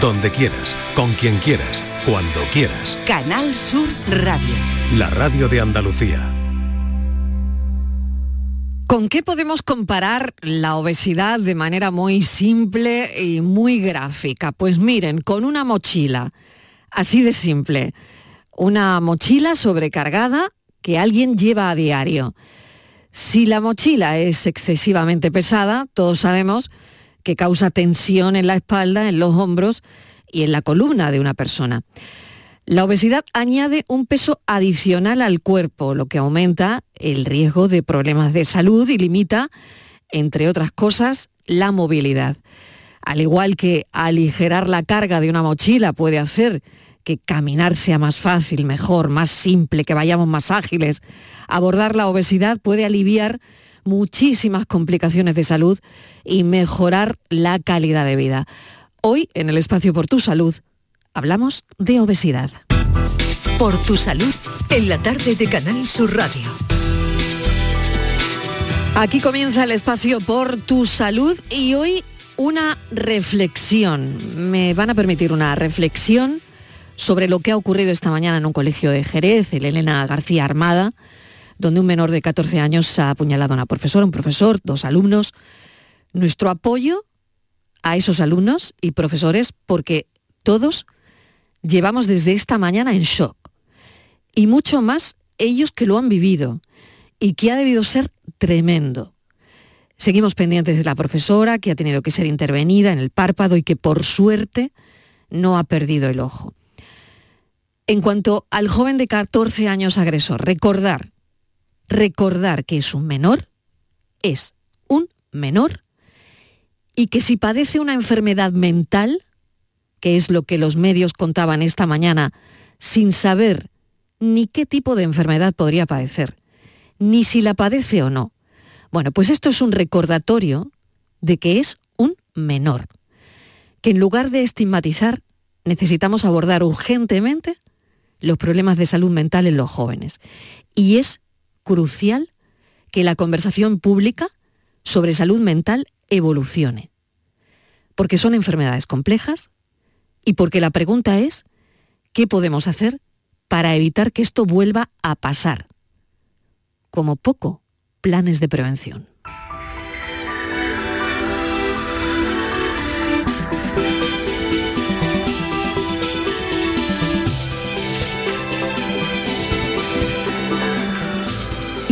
donde quieras, con quien quieras, cuando quieras. Canal Sur Radio. La radio de Andalucía. ¿Con qué podemos comparar la obesidad de manera muy simple y muy gráfica? Pues miren, con una mochila, así de simple, una mochila sobrecargada que alguien lleva a diario. Si la mochila es excesivamente pesada, todos sabemos que causa tensión en la espalda, en los hombros y en la columna de una persona. La obesidad añade un peso adicional al cuerpo, lo que aumenta el riesgo de problemas de salud y limita, entre otras cosas, la movilidad. Al igual que aligerar la carga de una mochila puede hacer que caminar sea más fácil, mejor, más simple, que vayamos más ágiles, abordar la obesidad puede aliviar muchísimas complicaciones de salud y mejorar la calidad de vida. Hoy, en el espacio Por tu Salud, hablamos de obesidad. Por tu salud, en la tarde de Canal Sur Radio. Aquí comienza el espacio Por tu Salud y hoy una reflexión. Me van a permitir una reflexión sobre lo que ha ocurrido esta mañana en un colegio de Jerez, el Elena García Armada, donde un menor de 14 años ha apuñalado a una profesora, un profesor, dos alumnos. Nuestro apoyo a esos alumnos y profesores porque todos llevamos desde esta mañana en shock. Y mucho más ellos que lo han vivido y que ha debido ser tremendo. Seguimos pendientes de la profesora que ha tenido que ser intervenida en el párpado y que por suerte no ha perdido el ojo. En cuanto al joven de 14 años agresor, recordar recordar que es un menor, es un menor, y que si padece una enfermedad mental, que es lo que los medios contaban esta mañana, sin saber ni qué tipo de enfermedad podría padecer, ni si la padece o no. Bueno, pues esto es un recordatorio de que es un menor, que en lugar de estigmatizar, necesitamos abordar urgentemente los problemas de salud mental en los jóvenes. Y es crucial que la conversación pública sobre salud mental evolucione. Porque son enfermedades complejas y porque la pregunta es, ¿qué podemos hacer para evitar que esto vuelva a pasar? Como poco, planes de prevención.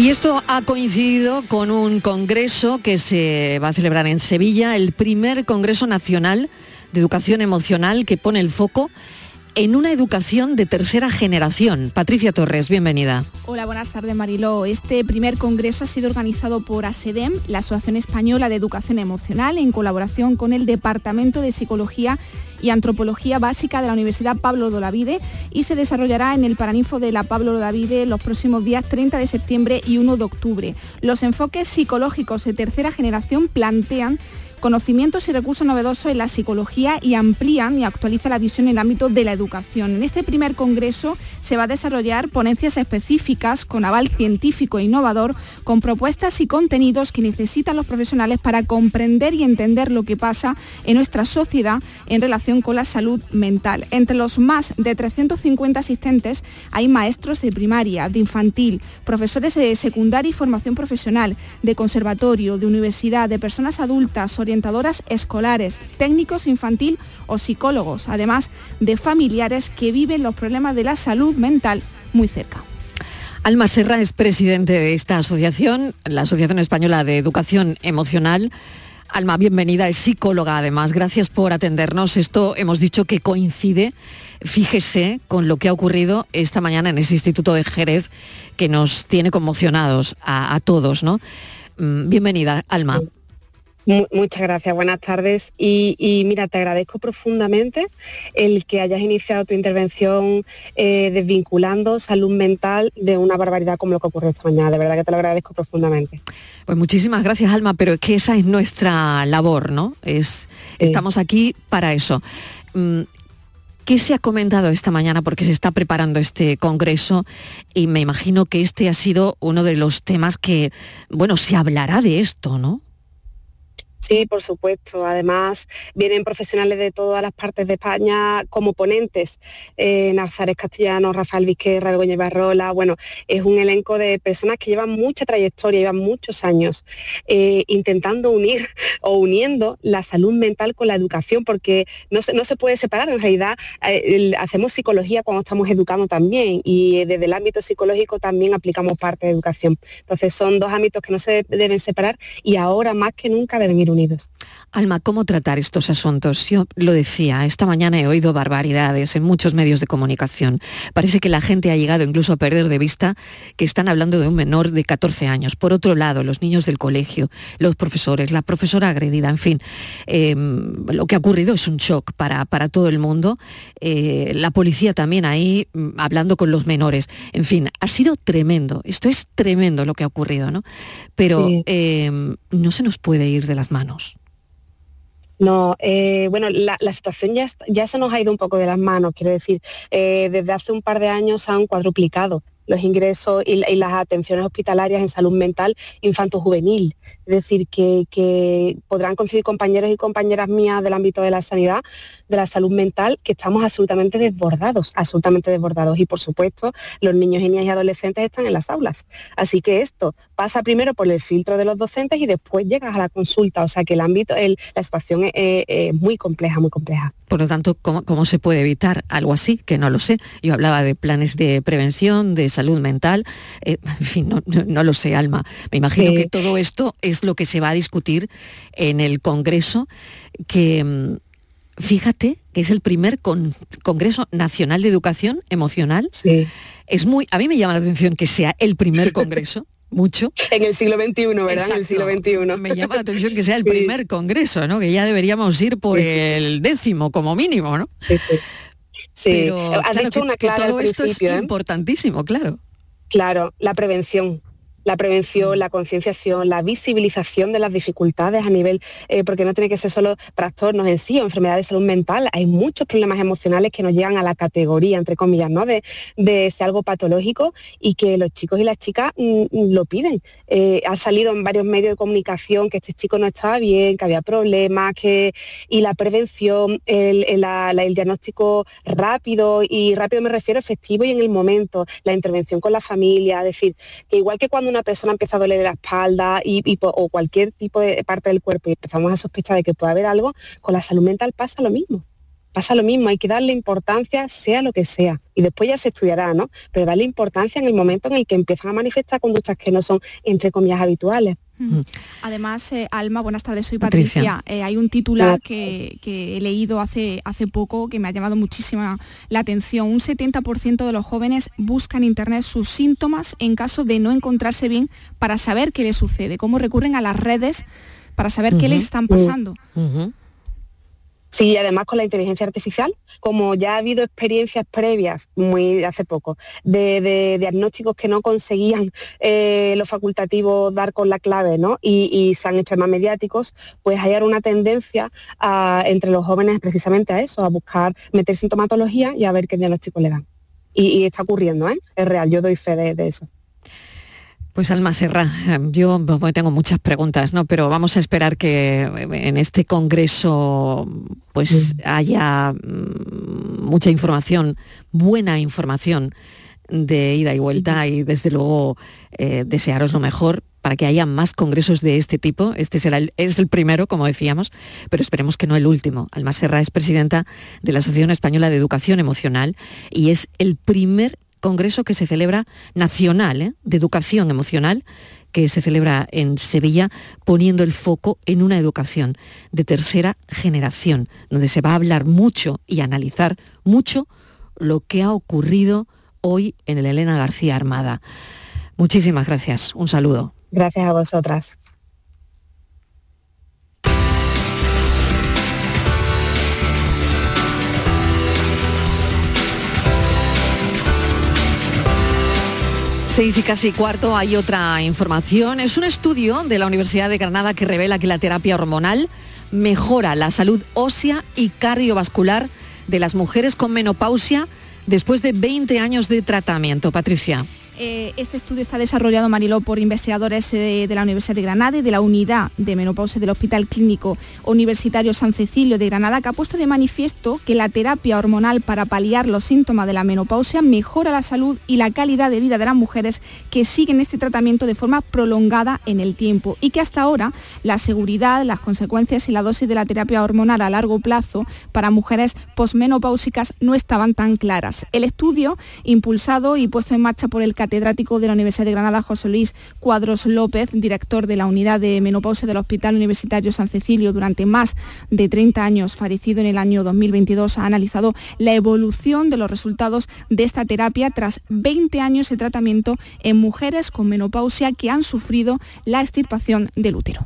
Y esto ha coincidido con un congreso que se va a celebrar en Sevilla, el primer Congreso Nacional de Educación Emocional que pone el foco en una educación de tercera generación. Patricia Torres, bienvenida. Hola, buenas tardes Mariló. Este primer congreso ha sido organizado por ASEDEM, la Asociación Española de Educación Emocional, en colaboración con el Departamento de Psicología y Antropología Básica de la Universidad Pablo Dolavide y se desarrollará en el Paraninfo de la Pablo Dolavide los próximos días 30 de septiembre y 1 de octubre. Los enfoques psicológicos de tercera generación plantean conocimientos y recursos novedosos en la psicología y amplían y actualizan la visión en el ámbito de la educación. En este primer congreso se va a desarrollar ponencias específicas con aval científico e innovador, con propuestas y contenidos que necesitan los profesionales para comprender y entender lo que pasa en nuestra sociedad en relación con la salud mental. Entre los más de 350 asistentes hay maestros de primaria, de infantil, profesores de secundaria y formación profesional, de conservatorio, de universidad, de personas adultas, escolares, técnicos infantil o psicólogos, además de familiares que viven los problemas de la salud mental muy cerca. Alma Serra es presidente de esta asociación, la Asociación Española de Educación Emocional. Alma, bienvenida, es psicóloga además. Gracias por atendernos. Esto hemos dicho que coincide, fíjese, con lo que ha ocurrido esta mañana en ese Instituto de Jerez que nos tiene conmocionados a, a todos, ¿no? Mm, bienvenida, Alma muchas gracias, buenas tardes. Y, mira, te agradezco profundamente el que hayas iniciado tu intervención eh, desvinculando salud mental de una barbaridad como lo que ocurrió esta mañana. De verdad que te lo agradezco profundamente. Pues muchísimas gracias, Alma, pero es que esa es nuestra labor, ¿no? Es, Estamos aquí para eso. Mm, ¿Qué se ha comentado esta mañana? Porque se está preparando este congreso y me imagino que este ha sido uno de los temas que, bueno, se hablará de esto, ¿no? Sí, por supuesto. Además, vienen profesionales de todas las partes de España como ponentes. Eh, Nazares Castellano, Rafael Vizquerra, Begoña Barrola. Bueno, es un elenco de personas que llevan mucha trayectoria, llevan muchos años eh, intentando unir o uniendo la salud mental con la educación, porque no se, no se puede separar. En realidad, eh, hacemos psicología cuando estamos educando también y desde el ámbito psicológico también aplicamos parte de educación. Entonces, son dos ámbitos que no se deben separar y ahora más que nunca deben ir unidos. Alma, ¿cómo tratar estos asuntos? Yo lo decía, esta mañana he oído barbaridades en muchos medios de comunicación. Parece que la gente ha llegado incluso a perder de vista que están hablando de un menor de 14 años. Por otro lado, los niños del colegio, los profesores, la profesora agredida, en fin, em, lo que ha ocurrido es un shock para, para todo el mundo. Eh, la policía también ahí mm, hablando con los menores. En fin, ha sido tremendo. Esto es tremendo lo que ha ocurrido, ¿no? Pero em, no se nos puede ir de las manos. No, eh, bueno, la, situación ya, se nos ha ido un poco de las manos, quiero decir, eh, desde hace un par de años han cuadruplicado los ingresos y, las atenciones hospitalarias en salud mental infanto-juvenil. Es decir, que, podrán coincidir compañeros y compañeras mías del ámbito de la sanidad, de la salud mental, que estamos absolutamente desbordados, absolutamente desbordados. Y por supuesto, los niños, niñas y adolescentes están en las aulas. Así que esto pasa primero por el filtro de los docentes y después llegas a la consulta. O sea que el ámbito, la situación es muy compleja, muy compleja. Por lo tanto, ¿cómo, se puede evitar algo así? Que no lo sé. Yo hablaba de planes de prevención, de salud mental. Eh, en fin, no, lo sé, Alma. Me imagino que todo esto es lo que se va a discutir en el Congreso, que mm, fíjate que es el primer Congreso Nacional de Educación Emocional. Sí. Es muy, a mí me llama la atención que sea el primer congreso mucho. En el siglo XXI, ¿verdad? En el siglo XXI. Me llama la atención que sea el primer congreso, ¿no? Que ya deberíamos ir por el décimo como mínimo, ¿no? Sí, sí. Sí, Pero, una que todo esto es ¿eh? importantísimo, claro. Claro, la prevención, la prevención, la concienciación, la visibilización de las dificultades a nivel, eh, porque no tiene que ser solo trastornos en sí o enfermedades de salud mental, hay muchos problemas emocionales que nos llegan a la categoría, entre comillas, ¿no? de, de ser algo patológico y que los chicos y las chicas mm, lo piden. Eh, ha salido en varios medios de comunicación que este chico no estaba bien, que había problemas, que, y la prevención, el, el diagnóstico rápido, y rápido me refiero efectivo y en el momento, la intervención con la familia, es decir, que igual que cuando una persona empieza a doler la espalda y, o cualquier tipo de parte del cuerpo y empezamos a sospechar de que puede haber algo, con la salud mental pasa lo mismo. Pasa lo mismo, hay que darle importancia sea lo que sea. Y después ya se estudiará, ¿no? Pero darle importancia en el momento en el que empiezan a manifestar conductas que no son, entre comillas, habituales. Además, eh, Alma, buenas tardes, soy Patricia. Eh, hay un titular que, he leído hace, hace poco que me ha llamado muchísima la atención. Un 70% de los jóvenes buscan en Internet sus síntomas en caso de no encontrarse bien para saber qué les sucede, cómo recurren a las redes para saber qué le están pasando. Sí, además con la inteligencia artificial, como ya ha habido experiencias previas, muy hace poco, de, diagnósticos que no conseguían eh, los facultativos dar con la clave, ¿no? Y, se han hecho más mediáticos, pues hay ahora una tendencia entre los jóvenes precisamente a eso, a buscar meter sintomatología y a ver qué diagnóstico le dan. Y, está ocurriendo, ¿eh? Es real, yo doy fe de eso. Pues Alma Serra, yo tengo muchas preguntas, ¿no? Pero vamos a esperar que en este congreso pues haya mm, mucha información, buena información de ida y vuelta y desde luego eh, desearos lo mejor para que haya más congresos de este tipo. Este será el, es el primero, como decíamos, pero esperemos que no el último. Alma Serra es presidenta de la Asociación Española de Educación Emocional y es el primer congreso que se celebra nacional ¿eh? de educación emocional que se celebra en Sevilla, poniendo el foco en una educación de tercera generación, donde se va a hablar mucho y analizar mucho lo que ha ocurrido hoy en el Elena García Armada. Muchísimas gracias. Un saludo. Gracias a vosotras. 6 y casi cuarto hay otra información. Es un estudio de la Universidad de Granada que revela que la terapia hormonal mejora la salud ósea y cardiovascular de las mujeres con menopausia después de 20 años de tratamiento. Patricia. Eh, este estudio está desarrollado, Mariló, por investigadores eh, de la Universidad de Granada y de la Unidad de Menopausia del Hospital Clínico Universitario San Cecilio de Granada, que ha puesto de manifiesto que la terapia hormonal para paliar los síntomas de la menopausia mejora la salud y la calidad de vida de las mujeres que siguen este tratamiento de forma prolongada en el tiempo y que hasta ahora la seguridad, las consecuencias y la dosis de la terapia hormonal a largo plazo para mujeres posmenopáusicas no estaban tan claras. El estudio, impulsado y puesto en marcha por el catedrático de la Universidad de Granada, José Luis Cuadros López, director de la unidad de menopausia del Hospital Universitario San Cecilio durante más de 30 años, fallecido en el año 2022, ha analizado la evolución de los resultados de esta terapia tras 20 años de tratamiento en mujeres con menopausia que han sufrido la extirpación del útero.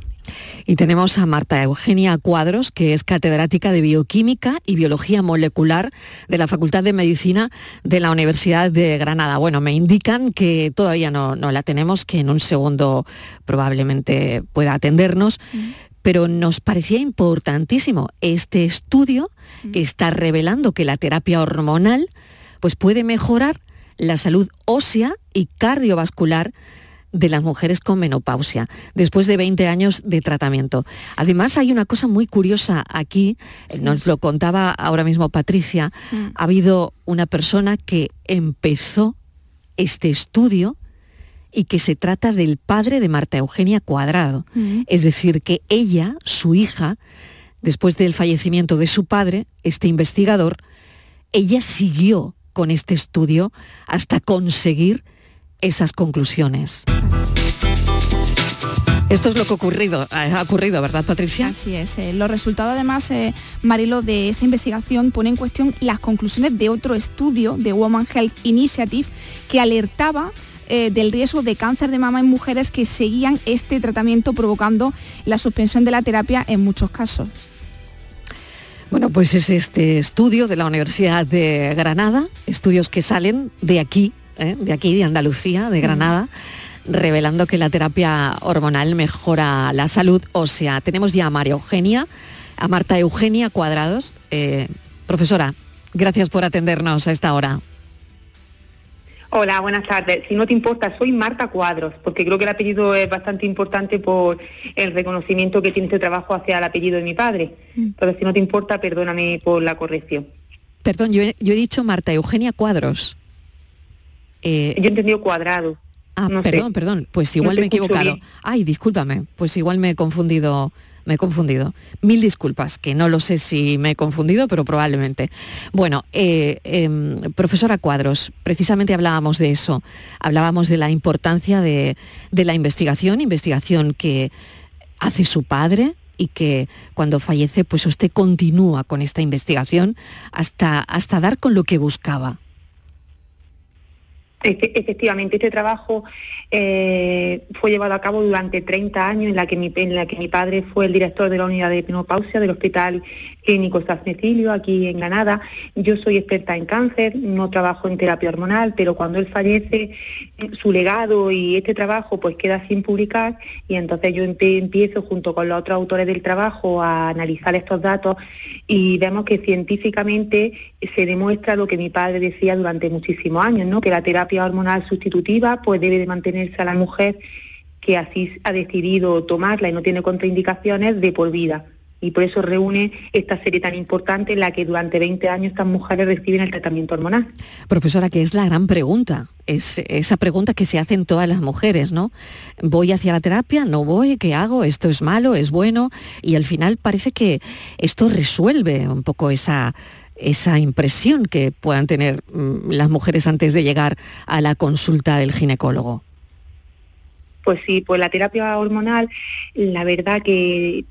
Y tenemos a Marta Eugenia Cuadros, que es catedrática de Bioquímica y Biología Molecular de la Facultad de Medicina de la Universidad de Granada. Bueno, me indican que todavía no, la tenemos, que en un segundo probablemente pueda atendernos. Pero nos parecía importantísimo este estudio que está revelando que la terapia hormonal pues puede mejorar la salud ósea y cardiovascular de las mujeres con menopausia, después de 20 años de tratamiento. Además, hay una cosa muy curiosa aquí, eh, nos lo contaba ahora mismo Patricia, mm. ha habido una persona que empezó este estudio y que se trata del padre de Marta Eugenia Cuadrado. Mm. Es decir, que ella, su hija, después del fallecimiento de su padre, este investigador, ella siguió con este estudio hasta conseguir esas conclusiones. Esto es lo que ha ocurrido, ha ocurrido, ¿verdad, Patricia? Así es. Eh, los resultados, además, eh, Marilo, de esta investigación pone en cuestión las conclusiones de otro estudio de Woman Health Initiative que alertaba eh, del riesgo de cáncer de mama en mujeres que seguían este tratamiento provocando la suspensión de la terapia en muchos casos. Bueno, pues es este estudio de la Universidad de Granada, estudios que salen de aquí, ¿eh? de aquí, de Andalucía, de Granada, revelando que la terapia hormonal mejora la salud ósea. Tenemos ya a María Eugenia, a Marta Eugenia Cuadrados. Eh, profesora, gracias por atendernos a esta hora. Hola, buenas tardes. Si no te importa, soy Marta Cuadros, porque creo que el apellido es bastante importante por el reconocimiento que tiene este trabajo hacia el apellido de mi padre. Mm. Pero si no te importa, perdóname por la corrección. Perdón, yo he dicho Marta Eugenia Cuadros. Eh, Yo he entendido cuadrado. Ah, perdón, perdón, pues igual me he equivocado. Ay, discúlpame, pues igual me he confundido, me he confundido. Mil disculpas, que no lo sé si me he confundido, pero probablemente. Bueno, eh, em, profesora Cuadros, precisamente hablábamos de eso, hablábamos de la importancia de, de la investigación, investigación que hace su padre, y que cuando fallece pues usted continúa con esta investigación hasta, hasta dar con lo que buscaba. Efectivamente, este trabajo eh, fue llevado a cabo durante 30 años en la, que mi, en la que mi padre fue el director de la unidad de menopausia del Hospital Clínico San Cecilio, aquí en Granada. Yo soy experta en cáncer, no trabajo en terapia hormonal, pero cuando él fallece, su legado y este trabajo pues queda sin publicar y entonces yo empiezo junto con los otros autores del trabajo a analizar estos datos y vemos que científicamente se demuestra lo que mi padre decía durante muchísimos años, ¿no? que la terapia hormonal sustitutiva pues debe de mantenerse a la mujer que así ha decidido tomarla y no tiene contraindicaciones de por vida. Y por eso reúne esta serie tan importante en la que durante 20 años estas mujeres reciben el tratamiento hormonal. Profesora, que es la gran pregunta, es esa pregunta que se hacen todas las mujeres, ¿no? ¿Voy hacia la terapia? ¿No voy? ¿Qué hago? ¿Esto es malo? ¿Es bueno? Y al final parece que esto resuelve un poco esa esa impresión que puedan tener mm, las mujeres antes de llegar a la consulta del ginecólogo? Pues sí, pues la terapia hormonal, la verdad que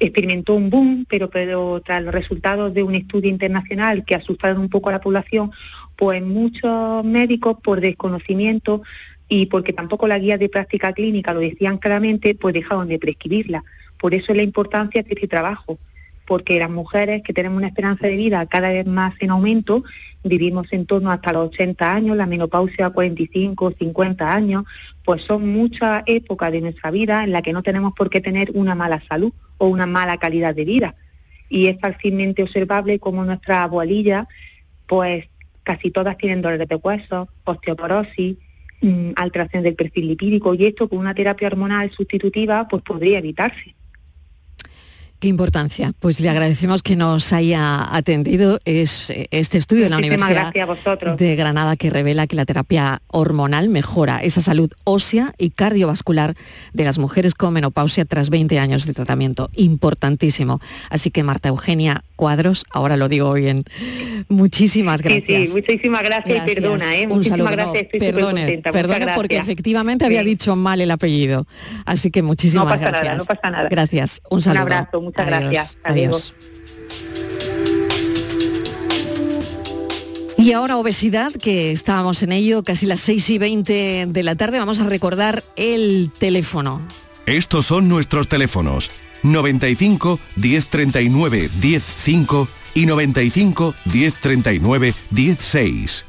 experimentó un boom, pero, pero tras los resultados de un estudio internacional que asustaron un poco a la población, pues muchos médicos por desconocimiento y porque tampoco la guía de práctica clínica lo decían claramente, pues dejaron de prescribirla. Por eso es la importancia de este trabajo porque las mujeres que tenemos una esperanza de vida cada vez más en aumento, vivimos en torno hasta los 80 años, la menopausia a 45, 50 años, pues son muchas épocas de nuestra vida en la que no tenemos por qué tener una mala salud o una mala calidad de vida. Y es fácilmente observable como nuestras abuelillas, pues casi todas tienen dolores de huesos, osteoporosis, mm, alteración del perfil lipídico y esto con una terapia hormonal sustitutiva pues podría evitarse. Qué importancia. Pues le agradecemos que nos haya atendido. Es este estudio de la Universidad de Granada que revela que la terapia hormonal mejora esa salud ósea y cardiovascular de las mujeres con menopausia tras 20 años de tratamiento. Importantísimo. Así que Marta Eugenia Cuadros, ahora lo digo bien. Muchísimas gracias. Sí, muchísimas gracias, y perdona, ¿eh? Un saludo. gracias, perdone, perdone porque efectivamente había dicho mal el apellido. Así que muchísimas no pasa gracias. Nada, no pasa nada. Gracias. Un saludo. Un abrazo muchas gracias. Adiós. Y ahora obesidad, que estábamos en ello, casi las 6 y 20 de la tarde, vamos a recordar el teléfono. Estos son nuestros teléfonos. 95 1039 105 y 95 1039 16.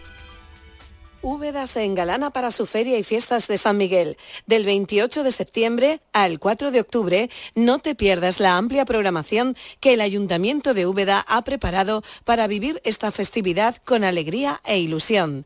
Úbeda se engalana para su feria y fiestas de San Miguel. Del 28 de septiembre al 4 de octubre, no te pierdas la amplia programación que el Ayuntamiento de Úbeda ha preparado para vivir esta festividad con alegría e ilusión.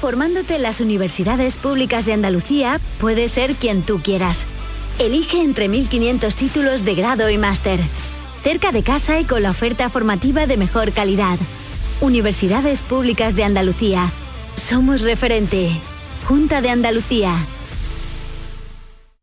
Formándote en las universidades públicas de Andalucía, puedes ser quien tú quieras. Elige entre 1.500 títulos de grado y máster cerca de casa y con la oferta formativa de mejor calidad. Universidades Públicas de Andalucía. Somos referente. Junta de Andalucía.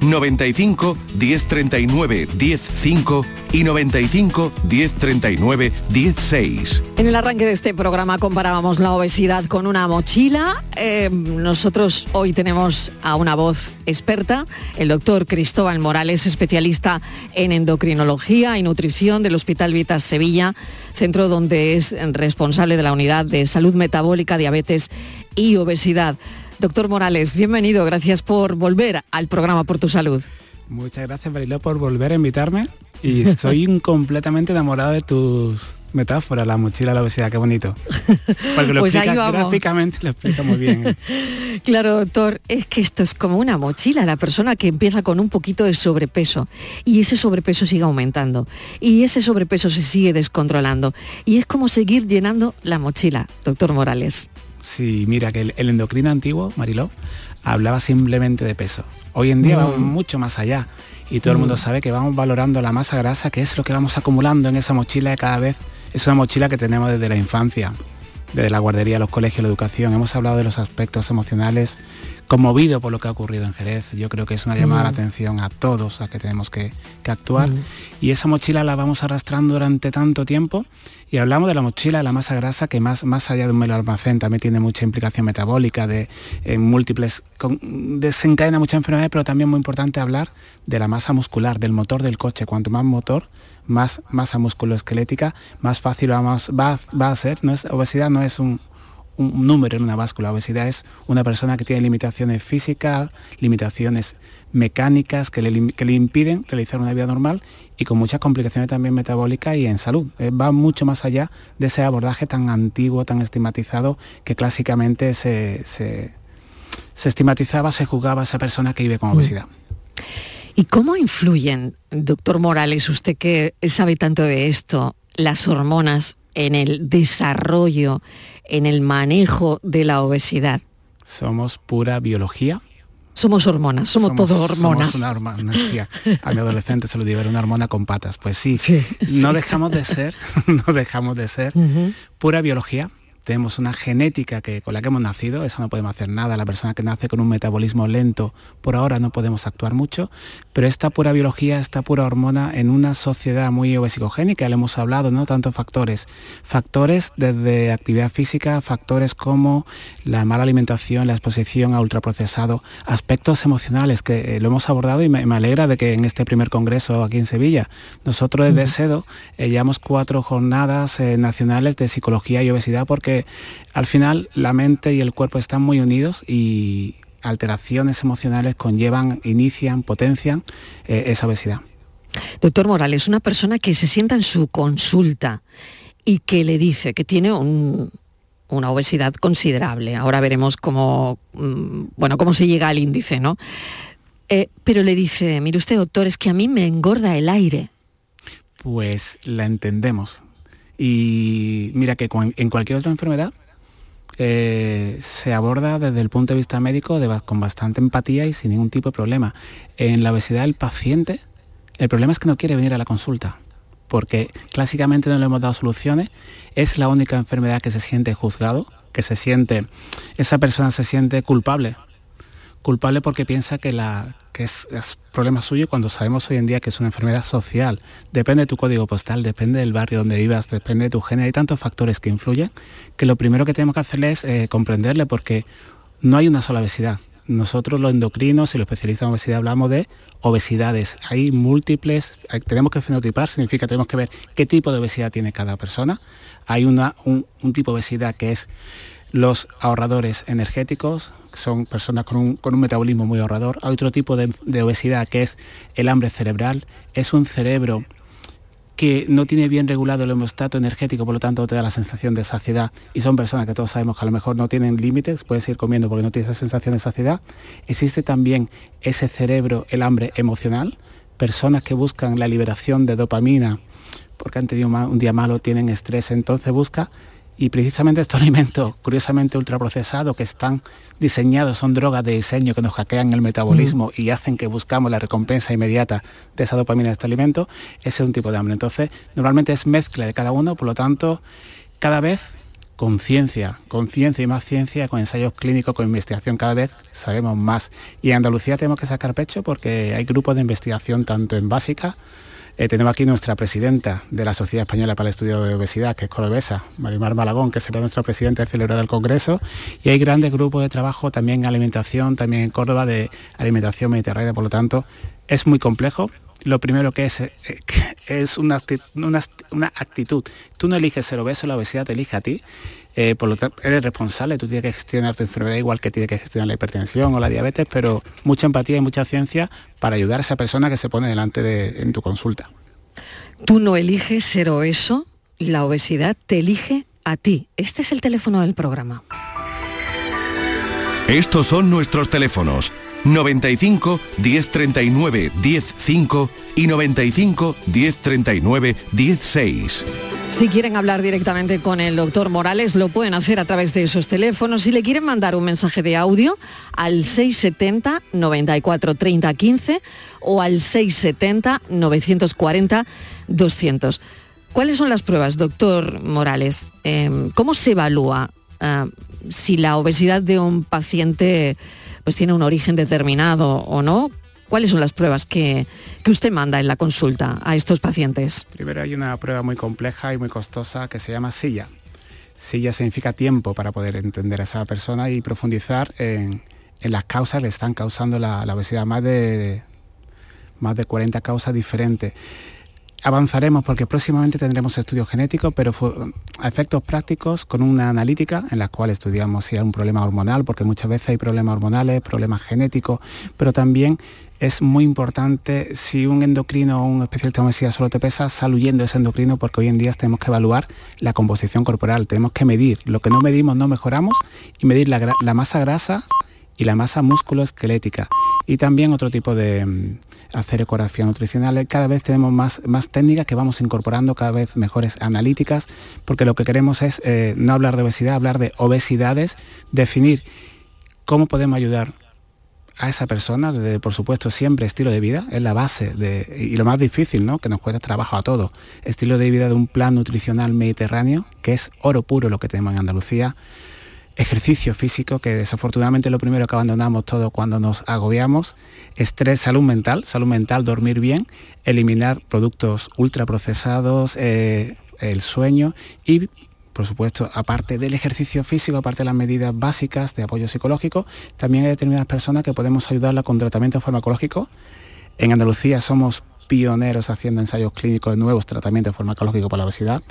95 1039 105 y 95 1039 16. En el arranque de este programa comparábamos la obesidad con una mochila. Eh, nosotros hoy tenemos a una voz experta, el doctor Cristóbal Morales, especialista en endocrinología y nutrición del Hospital Vitas Sevilla, centro donde es responsable de la unidad de salud metabólica, diabetes y obesidad. Doctor Morales, bienvenido, gracias por volver al programa Por tu Salud. Muchas gracias, Mariló, por volver a invitarme y estoy completamente enamorado de tus metáforas, la mochila, la obesidad, qué bonito. Porque lo pues explica gráficamente, lo explica muy bien. claro, doctor, es que esto es como una mochila, la persona que empieza con un poquito de sobrepeso y ese sobrepeso sigue aumentando y ese sobrepeso se sigue descontrolando y es como seguir llenando la mochila, doctor Morales. Sí, mira que el, endocrino antiguo, Mariló, hablaba simplemente de peso. Hoy en día vamos mm. mucho más allá y todo el mundo mm. sabe que vamos valorando la masa grasa, que es lo que vamos acumulando en esa mochila de cada vez. Es una mochila que tenemos desde la infancia, desde la guardería, los colegios, la educación. Hemos hablado de los aspectos emocionales conmovido por lo que ha ocurrido en Jerez. Yo creo que es una llamada de atención a todos a que tenemos que, actuar. Y esa mochila la vamos arrastrando durante tanto tiempo. Y hablamos de la mochila de la masa grasa que más, más allá de un mero almacén también tiene mucha implicación metabólica, de múltiples, desencadena muchas enfermedades, pero también muy importante hablar de la masa muscular, del motor del coche. Cuanto más motor, más masa musculoesquelética, más fácil vamos, va, va a ser. No es, obesidad no es un, un número en una báscula. Obesidad es una persona que tiene limitaciones físicas, limitaciones mecánicas que le, impiden realizar una vida normal y con muchas complicaciones también metabólicas y en salud. Eh, va mucho más allá de ese abordaje tan antiguo, tan estigmatizado, que clásicamente se, se, estigmatizaba, se juzgaba a esa persona que vive con obesidad. ¿Y cómo influyen, doctor Morales, usted que sabe tanto de esto, las hormonas en el desarrollo, en el manejo de la obesidad? Somos pura biología. Somos hormonas, somos, todo hormonas. Somos una hormona. A mi adolescente se lo digo, era una hormona con patas. Pues sí, no dejamos de ser, no dejamos de ser pura biología, tenemos una genética que, con la que hemos nacido, esa no podemos hacer nada, la persona que nace con un metabolismo lento, por ahora no podemos actuar mucho, pero esta pura biología, esta pura hormona en una sociedad muy obesicogénica, le hemos hablado, ¿no? Tantos factores, factores desde actividad física, factores como la mala alimentación, la exposición a ultraprocesado, aspectos emocionales que eh, lo hemos abordado y me, alegra de que en este primer congreso aquí en Sevilla, nosotros desde SEDO eh, llevamos cuatro jornadas eh, nacionales de psicología y obesidad porque al final la mente y el cuerpo están muy unidos y alteraciones emocionales conllevan, inician, potencian eh, esa obesidad. Doctor Morales, una persona que se sienta en su consulta y que le dice que tiene una obesidad considerable. Ahora veremos cómo, mm, bueno, cómo se llega al índice, ¿no? Eh, pero le dice, mire usted, doctor, es que a mí me engorda el aire. Pues la entendemos. Y mira que en cualquier otra enfermedad eh, se aborda desde el punto de vista médico con bastante empatía y sin ningún tipo de problema. En la obesidad del paciente, el problema es que no quiere venir a la consulta, porque clásicamente no le hemos dado soluciones, es la única enfermedad que se siente juzgado, que se siente, esa persona se siente culpable culpable porque piensa que, la, que es, problema suyo cuando sabemos hoy en día que es una enfermedad social. Depende de tu código postal, depende del barrio donde vivas, depende de tu género. Hay tantos factores que influyen que lo primero que tenemos que hacerle es eh, comprenderle porque no hay una sola obesidad. Nosotros los endocrinos y los especialistas en obesidad hablamos de obesidades. Hay múltiples, tenemos que fenotipar, significa tenemos que ver qué tipo de obesidad tiene cada persona. Hay una, un, un tipo de obesidad que es los ahorradores energéticos, son personas con un, metabolismo muy ahorrador. Hay otro tipo de, obesidad que es el hambre cerebral. Es un cerebro que no tiene bien regulado el hemostato energético, por lo tanto te da la sensación de saciedad y son personas que todos sabemos que a lo mejor no tienen límites, puedes ir comiendo porque no tienes esa sensación de saciedad. Existe también ese cerebro, el hambre emocional, personas que buscan la liberación de dopamina porque han tenido un día malo, tienen estrés, entonces busca y precisamente estos alimentos, curiosamente ultraprocesados, que están diseñados, son drogas de diseño que nos hackean el metabolismo y hacen que buscamos la recompensa inmediata de esa dopamina de este alimento, ese es un tipo de hambre. Entonces, normalmente es mezcla de cada uno, por lo tanto, cada vez con ciencia, con ciencia y más ciencia, con ensayos clínicos, con investigación cada vez sabemos más. Y en Andalucía tenemos que sacar pecho porque hay grupos de investigación tanto en básica, eh, tenemos aquí nuestra presidenta de la Sociedad Española para el Estudio de Obesidad, que es cordobesa, Marimar Malagón, que será nuestra presidenta de celebrar el Congreso. Y hay grandes grupos de trabajo también en alimentación, también en Córdoba, de alimentación mediterránea. Por lo tanto, es muy complejo. Lo primero que es, eh, es una, una, actitud. Tú no eliges ser obeso, la obesidad te elige a ti. Eh, por lo tanto, eres responsable, tú tienes que gestionar tu enfermedad igual que tienes que gestionar la hipertensión o la diabetes, pero mucha empatía y mucha ciencia para ayudar a esa persona que se pone delante de en tu consulta. Tú no eliges ser obeso, la obesidad te elige a ti. Este es el teléfono del programa. Estos son nuestros teléfonos 95 1039 105 y 95 1039 16. Si quieren hablar directamente con el doctor Morales, lo pueden hacer a través de esos teléfonos. Si le quieren mandar un mensaje de audio al 670 94 30 15 o al 670 940 200. ¿Cuáles son las pruebas, doctor Morales? Em, ¿Cómo se evalúa ah, si la obesidad de un paciente pues, tiene un origen determinado o no? ¿Cuáles son las pruebas que, usted manda en la consulta a estos pacientes? Primero hay una prueba muy compleja y muy costosa que se llama silla. Silla significa tiempo para poder entender a esa persona y profundizar en, las causas que le están causando la, la obesidad, más de, más de 40 causas diferentes avanzaremos porque próximamente tendremos estudios genéticos, pero a efectos prácticos con una analítica en la cual estudiamos si hay un problema hormonal, porque muchas veces hay problemas hormonales, problemas genéticos, pero también es muy importante si un endocrino o un especialista de obesidad solo te pesa, sal huyendo ese endocrino porque hoy en día tenemos que evaluar la composición corporal, tenemos que medir, lo que no medimos no mejoramos y medir la, la masa grasa y la masa musculoesquelética y también otro tipo de mm, hacer ecografía nutricional. Cada vez tenemos más, más técnicas que vamos incorporando, cada vez mejores analíticas, porque lo que queremos es eh, no hablar de obesidad, hablar de obesidades, definir cómo podemos ayudar a esa persona, desde por supuesto siempre estilo de vida, es la base de, y lo más difícil, ¿no? que nos cuesta trabajo a todos, estilo de vida de un plan nutricional mediterráneo, que es oro puro lo que tenemos en Andalucía, ejercicio físico, que desafortunadamente lo primero que abandonamos todo cuando nos agobiamos, estrés, salud mental, salud mental, dormir bien, eliminar productos ultraprocesados, eh, el sueño y por supuesto, aparte del ejercicio físico, aparte de las medidas básicas de apoyo psicológico, también hay determinadas personas que podemos ayudarla con tratamiento farmacológico. En Andalucía somos pioneros haciendo ensayos clínicos de nuevos tratamientos farmacológicos para la obesidad.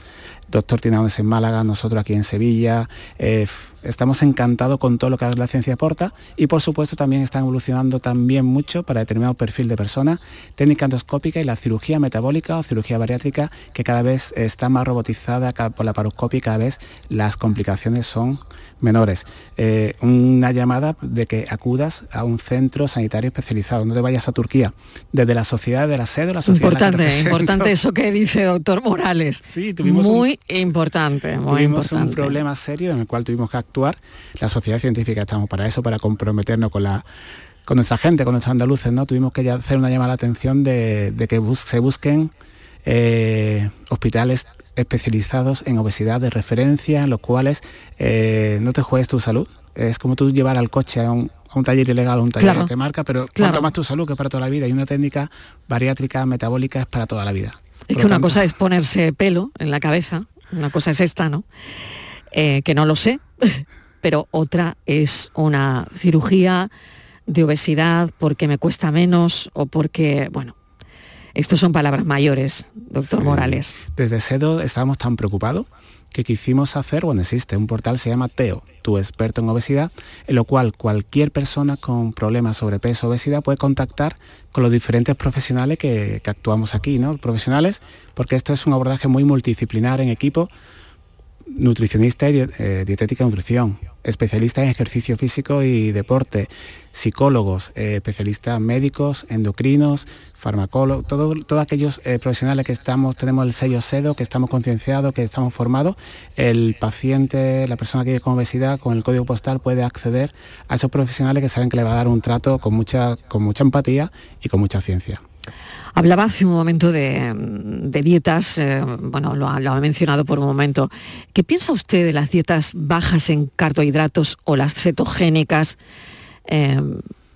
Doctor Tinaones en Málaga, nosotros aquí en Sevilla. Eh, estamos encantados con todo lo que la ciencia aporta y por supuesto también están evolucionando también mucho para determinado perfil de personas, técnica endoscópica y la cirugía metabólica o cirugía bariátrica que cada vez está más robotizada por la paroscopia y cada vez las complicaciones son menores. Eh, una llamada de que acudas a un centro sanitario especializado, no te vayas a Turquía. Desde la sociedad de la sede, la sociedad Importante, importante eso que dice doctor Morales. Sí, tuvimos muy importante, muy tuvimos un problema serio en el cual tuvimos que actuar. La sociedad científica estamos para eso, para comprometernos con la con nuestra gente, con nuestros andaluces, ¿no? Tuvimos que hacer una llamada a la atención de, que se busquen eh, hospitales especializados en obesidad de referencia, en los cuales eh, no te juegues tu salud. Es como tú llevar al coche a un, taller ilegal o un taller que marca, pero cuanto más tu salud que es para toda la vida. Y una técnica bariátrica, metabólica es para toda la vida. Es que una cosa es ponerse pelo en la cabeza, una cosa es esta, ¿no? Eh, que no lo sé, pero otra es una cirugía de obesidad porque me cuesta menos o porque, bueno, estos son palabras mayores, doctor Morales. Desde SEDO estábamos tan preocupados que quisimos hacer, bueno, existe un portal, se llama TEO, tu experto en obesidad, en lo cual cualquier persona con problemas sobre peso o obesidad puede contactar con los diferentes profesionales que, que actuamos aquí, ¿no? Profesionales, porque esto es un abordaje muy multidisciplinar en equipo, nutricionista y eh, dietética nutrición, especialista en ejercicio físico y deporte, psicólogos, eh, especialistas médicos, endocrinos, farmacólogos, todos aquellos eh, profesionales que estamos, tenemos el sello SEDO, que estamos concienciados, que estamos formados, el paciente, la persona que vive con obesidad, con el código postal puede acceder a esos profesionales que saben que le va a dar un trato con mucha, con mucha empatía y con mucha ciencia. Hablaba hace un momento de, dietas, eh, bueno, lo, ha mencionado por un momento. ¿Qué piensa usted de las dietas bajas en carbohidratos o las cetogénicas? Eh,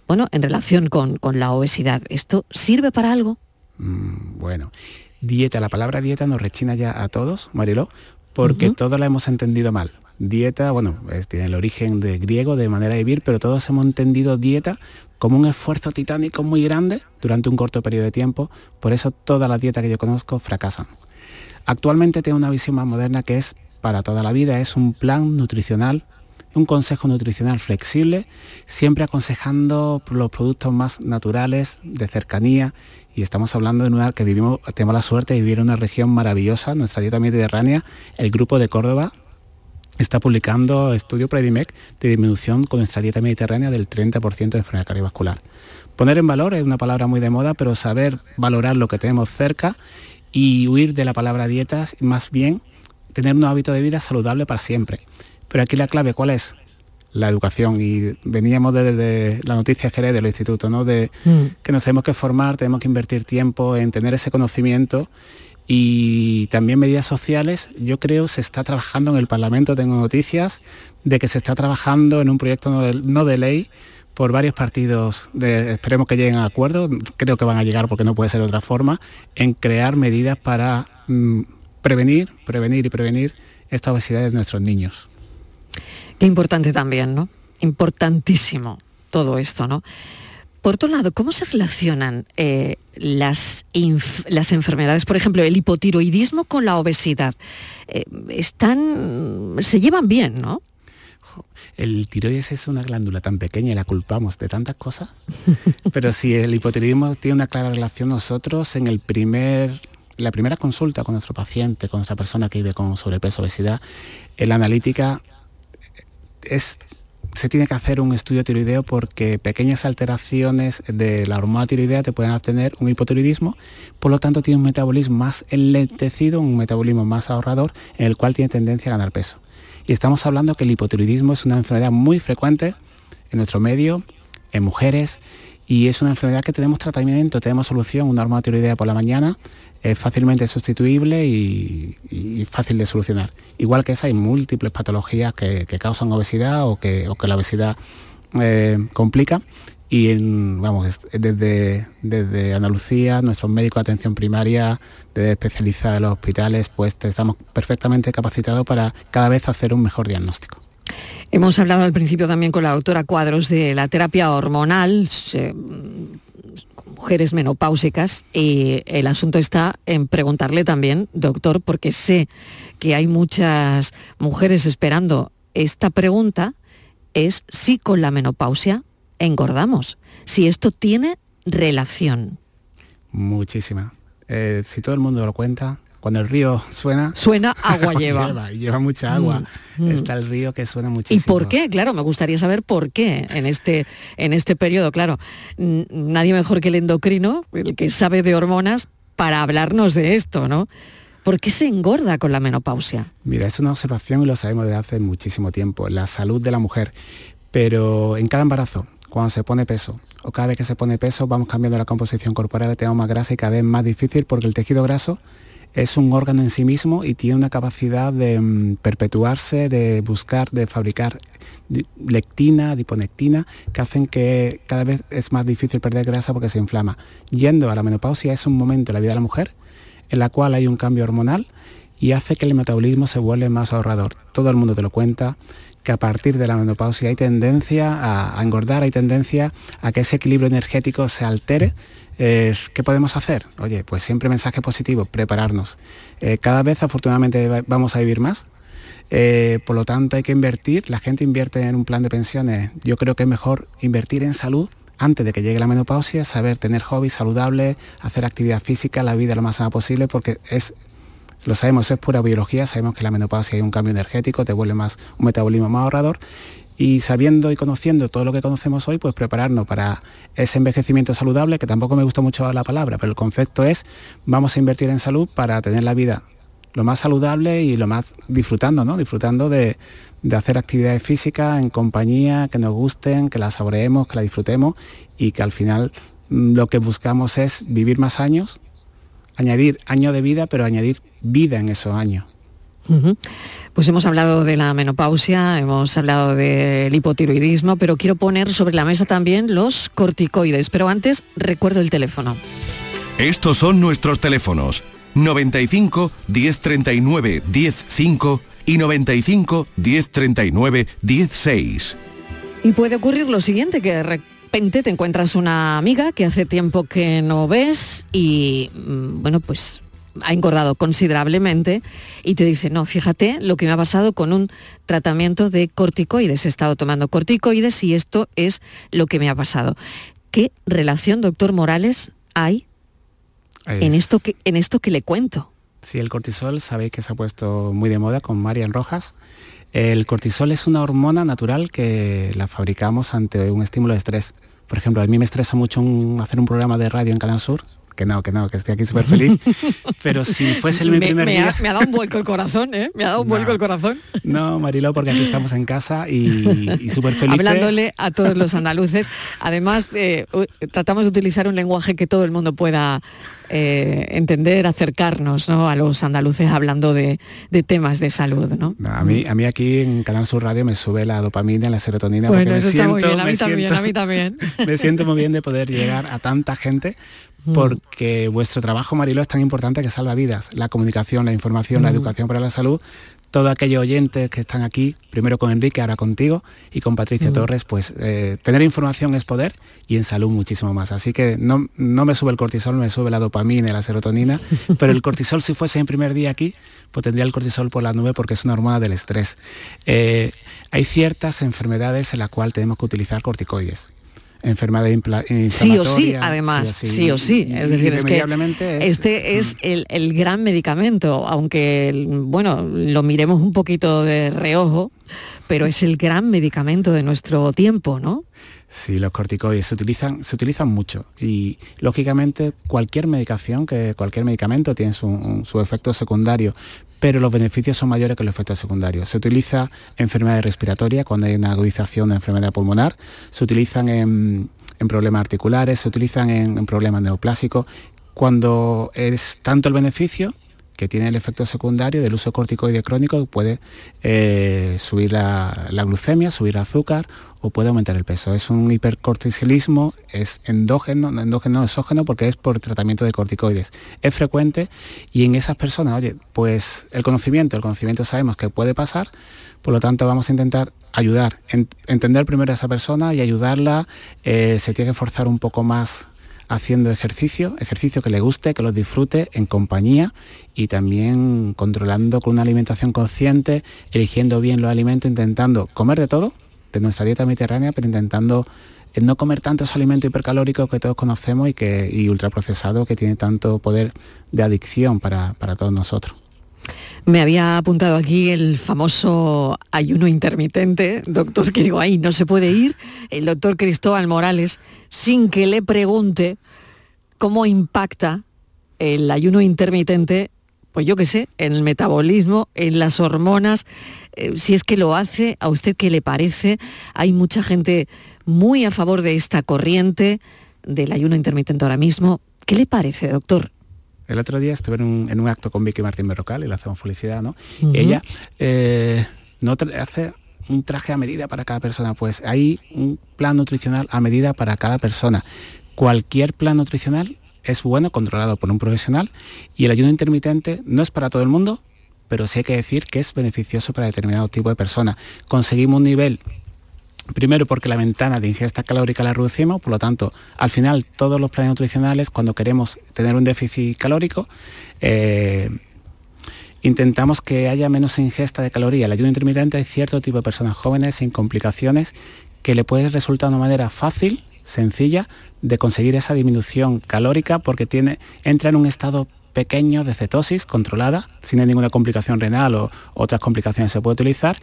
bueno, en relación con, la obesidad, ¿esto sirve para algo? Mm, bueno, dieta, la palabra dieta nos rechina ya a todos, Mariló, porque todos la hemos entendido mal. Dieta, bueno, tiene el origen de griego, de manera de vivir, pero todos hemos entendido dieta como un esfuerzo titánico muy grande durante un corto periodo de tiempo, por eso todas las dietas que yo conozco fracasan. Actualmente tengo una visión más moderna que es para toda la vida, es un plan nutricional, un consejo nutricional flexible, siempre aconsejando los productos más naturales, de cercanía, y estamos hablando de una que vivimos, tenemos la suerte de vivir en una región maravillosa, nuestra dieta mediterránea, el grupo de Córdoba, está publicando estudio Predimec de disminución con nuestra dieta mediterránea del 30% de enfermedad cardiovascular. Poner en valor es una palabra muy de moda, pero saber valorar lo que tenemos cerca y huir de la palabra dietas, más bien tener un hábito de vida saludable para siempre. Pero aquí la clave, ¿cuál es? La educación. Y veníamos desde la noticia que del instituto, ¿no? De mm. que nos tenemos que formar, tenemos que invertir tiempo en tener ese conocimiento y también medidas sociales. Yo creo se está trabajando en el Parlamento, tengo noticias de que se está trabajando en un proyecto no de, ley por varios partidos, esperemos que lleguen a acuerdo, creo que van a llegar porque no puede ser de otra forma, en crear medidas para mm, prevenir, prevenir y prevenir esta obesidad de nuestros niños. Qué importante también, ¿no? Importantísimo todo esto, ¿no? Por otro lado, ¿cómo se relacionan eh, las, las, enfermedades, por ejemplo, el hipotiroidismo con la obesidad? Eh, están, se llevan bien, ¿no? El tiroides es una glándula tan pequeña y la culpamos de tantas cosas, pero si el hipotiroidismo tiene una clara relación, nosotros en el primer, la primera consulta con nuestro paciente, con nuestra persona que vive con sobrepeso, obesidad, en la analítica es se tiene que hacer un estudio tiroideo porque pequeñas alteraciones de la hormona tiroidea te pueden obtener un hipotiroidismo, por lo tanto tiene un metabolismo más enlentecido, un metabolismo más ahorrador, en el cual tiene tendencia a ganar peso. Y estamos hablando que el hipotiroidismo es una enfermedad muy frecuente en nuestro medio, en mujeres, y es una enfermedad que tenemos tratamiento, tenemos solución, una hormona tiroidea por la mañana, es fácilmente sustituible y, fácil de solucionar. Igual que esa hay múltiples patologías que, causan obesidad o que, la obesidad eh, complica y vamos, desde, desde Andalucía, nuestros médicos de atención primaria, desde especializados de los hospitales, pues estamos perfectamente capacitados para cada vez hacer un mejor diagnóstico. Hemos hablado al principio también con la doctora Cuadros de la terapia hormonal mujeres menopáusicas y el asunto está en preguntarle también, doctor, porque sé que hay muchas mujeres esperando esta pregunta, es si con la menopausia engordamos, si esto tiene relación. Muchísima. Eh, si todo el mundo lo cuenta, cuando el río suena... Suena, agua lleva. lleva, mucha agua. Mm, mm. Está el río que suena muchísimo. ¿Y por qué? Claro, me gustaría saber por qué en este, en este periodo. Claro, nadie mejor que el endocrino, el que sabe de hormonas, para hablarnos de esto, ¿no? ¿Por qué se engorda con la menopausia? Mira, es una observación y lo sabemos desde hace muchísimo tiempo. La salud de la mujer. Pero en cada embarazo, cuando se pone peso o cada vez que se pone peso vamos cambiando la composición corporal, tenemos más grasa y cada vez más difícil porque el tejido graso es un órgano en sí mismo y tiene una capacidad de mm, perpetuarse, de buscar, de fabricar lectina, diponectina, que hacen que cada vez es más difícil perder grasa porque se inflama. Yendo a la menopausia es un momento en la vida de la mujer en la cual hay un cambio hormonal y hace que el metabolismo se vuelva más ahorrador. Todo el mundo te lo cuenta, que a partir de la menopausia hay tendencia a engordar, hay tendencia a que ese equilibrio energético se altere ¿Qué podemos hacer? Oye, pues siempre mensaje positivo, prepararnos. Eh, cada vez afortunadamente vamos a vivir más, eh, por lo tanto hay que invertir, la gente invierte en un plan de pensiones, yo creo que es mejor invertir en salud antes de que llegue la menopausia, saber tener hobbies saludables, hacer actividad física, la vida lo más sana posible, porque es, lo sabemos, es pura biología, sabemos que la menopausia hay un cambio energético, te vuelve más un metabolismo más ahorrador y sabiendo y conociendo todo lo que conocemos hoy, pues prepararnos para ese envejecimiento saludable, que tampoco me gusta mucho la palabra, pero el concepto es vamos a invertir en salud para tener la vida lo más saludable y lo más disfrutando, ¿no? Disfrutando de, hacer actividades físicas en compañía, que nos gusten, que la saboreemos, que la disfrutemos y que al final mm, lo que buscamos es vivir más años, añadir años de vida, pero añadir vida en esos años. Pues hemos hablado de la menopausia, hemos hablado del hipotiroidismo, pero quiero poner sobre la mesa también los corticoides. Pero antes recuerdo el teléfono. Estos son nuestros teléfonos. 95 1039 105 y 95 1039 16. Y puede ocurrir lo siguiente, que de repente te encuentras una amiga que hace tiempo que no ves y, mm, bueno, pues ha engordado considerablemente y te dice, no, fíjate lo que me ha pasado con un tratamiento de corticoides. He estado tomando corticoides y esto es lo que me ha pasado. ¿Qué relación, doctor Morales, hay en, esto que, en esto que le cuento? Sí, el cortisol sabéis que se ha puesto muy de moda con Marian Rojas. El cortisol es una hormona natural que la fabricamos ante un estímulo de estrés. Por ejemplo, a mí me estresa mucho hacer un programa de radio en Canal Sur, que no, que no, que estoy aquí súper feliz. Pero si fuese el mi primer día... me ha dado un vuelco el corazón, ¿eh? Me ha dado un vuelco el corazón. No, Marilo, porque aquí estamos en casa y, y súper feliz. Hablándole a todos los andaluces. Además, eh, tratamos de utilizar un lenguaje que todo el mundo pueda eh, entender, acercarnos a los andaluces hablando de, temas de salud. ¿no? a, mí, a mí aquí en Canal Sur Radio me sube la dopamina, la serotonina. Bueno, eso está muy bien, a mí también, a mí también. me siento muy bien de poder llegar a tanta gente mm. porque vuestro trabajo, Marilo, es tan importante que salva vidas. La comunicación, la información, la mm. educación para la salud todos aquellos oyentes que están aquí, primero con Enrique, ahora contigo y con Patricia mm. Torres, pues eh, tener información es poder y en salud muchísimo más. Así que no, no me sube el cortisol, me sube la dopamina y la serotonina, pero el cortisol si fuese en primer día aquí, pues tendría el cortisol por la nube porque es una hormona del estrés. Eh, hay ciertas enfermedades en las cuales tenemos que utilizar corticoides enfermedad Sí o sí, además, sí o sí. Es decir, es que este es el, gran medicamento, aunque, bueno, lo miremos un poquito de reojo, pero es el gran medicamento de nuestro tiempo, ¿no? Sí, los corticoides se utilizan, se utilizan mucho y lógicamente cualquier medicación, que cualquier medicamento tiene su, su efecto secundario, pero los beneficios son mayores que los efectos secundarios. Se utiliza en enfermedades respiratorias, cuando hay una agudización de enfermedad pulmonar, se utilizan en, problemas articulares, se utilizan en, problemas neoplásicos, cuando es tanto el beneficio que tiene el efecto secundario del uso corticoide crónico que puede eh, subir la, la, glucemia, subir el azúcar o puede aumentar el peso. Es un hipercortisolismo, es endógeno, no endógeno, exógeno porque es por tratamiento de corticoides. Es frecuente y en esas personas, oye, pues el conocimiento, el conocimiento sabemos que puede pasar, por lo tanto vamos a intentar ayudar, entender primero a esa persona y ayudarla, eh, se tiene que forzar un poco más haciendo ejercicio, ejercicio que le guste, que lo disfrute en compañía y también controlando con una alimentación consciente, eligiendo bien los alimentos, intentando comer de todo, de nuestra dieta mediterránea, pero intentando eh, no comer tantos alimentos hipercalóricos que todos conocemos y, que, y ultraprocesados que tiene tanto poder de adicción para, todos nosotros. Me había apuntado aquí el famoso ayuno intermitente, doctor, que digo, ahí no se puede ir, el doctor Cristóbal Morales, sin que le pregunte cómo impacta el ayuno intermitente, pues yo qué sé, en el metabolismo, en las hormonas, eh, si es que lo hace, ¿a usted qué le parece? Hay mucha gente muy a favor de esta corriente del ayuno intermitente ahora mismo. ¿Qué le parece, doctor? El otro día estuve en un, acto con Vicky Martín Berrocal y le hacemos publicidad, ¿no? Ella eh, no hace un traje a medida para cada persona, pues hay un plan nutricional a medida para cada persona. Cualquier plan nutricional es bueno, controlado por un profesional, y el ayuno intermitente no es para todo el mundo, pero sí hay que decir que es beneficioso para determinado tipo de personas. Conseguimos un nivel Primero porque la ventana de ingesta calórica la reducimos, por lo tanto, al final todos los planes nutricionales, cuando queremos tener un déficit calórico, eh, intentamos que haya menos ingesta de calorías. El ayuno intermitente hay cierto tipo de personas jóvenes sin complicaciones que le puede resultar una manera fácil, sencilla, de conseguir esa disminución calórica porque tiene, entra en un estado pequeño de cetosis controlada, sin ninguna complicación renal o otras complicaciones se puede utilizar,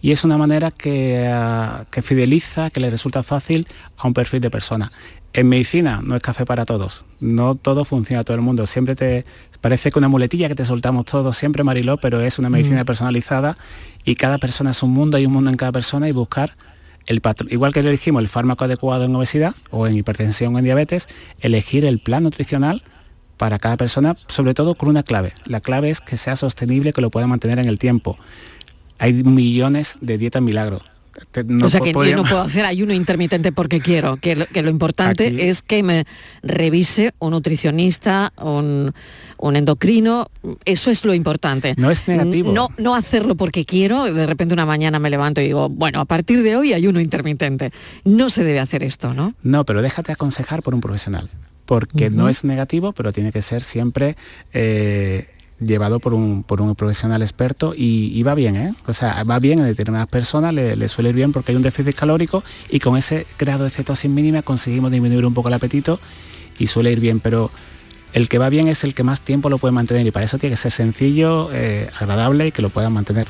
y es una manera que, ah, que fideliza, que le resulta fácil a un perfil de persona. En medicina no es café para todos, no todo funciona a todo el mundo, siempre te parece que una muletilla que te soltamos todos, siempre Mariló, pero es una medicina mm. personalizada y cada persona es un mundo, hay un mundo en cada persona y buscar el patrón, igual que elegimos el fármaco adecuado en obesidad o en hipertensión o en diabetes, elegir el plan nutricional para cada persona, sobre todo con una clave. La clave es que sea sostenible, que lo pueda mantener en el tiempo. Hay millones de dietas milagros. o sea que yo no puedo hacer ayuno intermitente porque quiero, que lo, importante es que me revise un nutricionista, un, endocrino, eso es lo importante. No es negativo. No, no hacerlo porque quiero, de repente una mañana me levanto y digo, bueno, a partir de hoy ayuno intermitente. No se debe hacer esto, ¿no? No, pero déjate aconsejar por un profesional porque no es negativo, pero tiene que ser siempre eh, llevado por un, por un profesional experto y, va bien, ¿eh? O sea, va bien en determinadas personas, le, suele ir bien porque hay un déficit calórico y con ese grado de cetosis mínima conseguimos disminuir un poco el apetito y suele ir bien, pero el que va bien es el que más tiempo lo puede mantener y para eso tiene que ser sencillo, eh, agradable y que lo puedan mantener.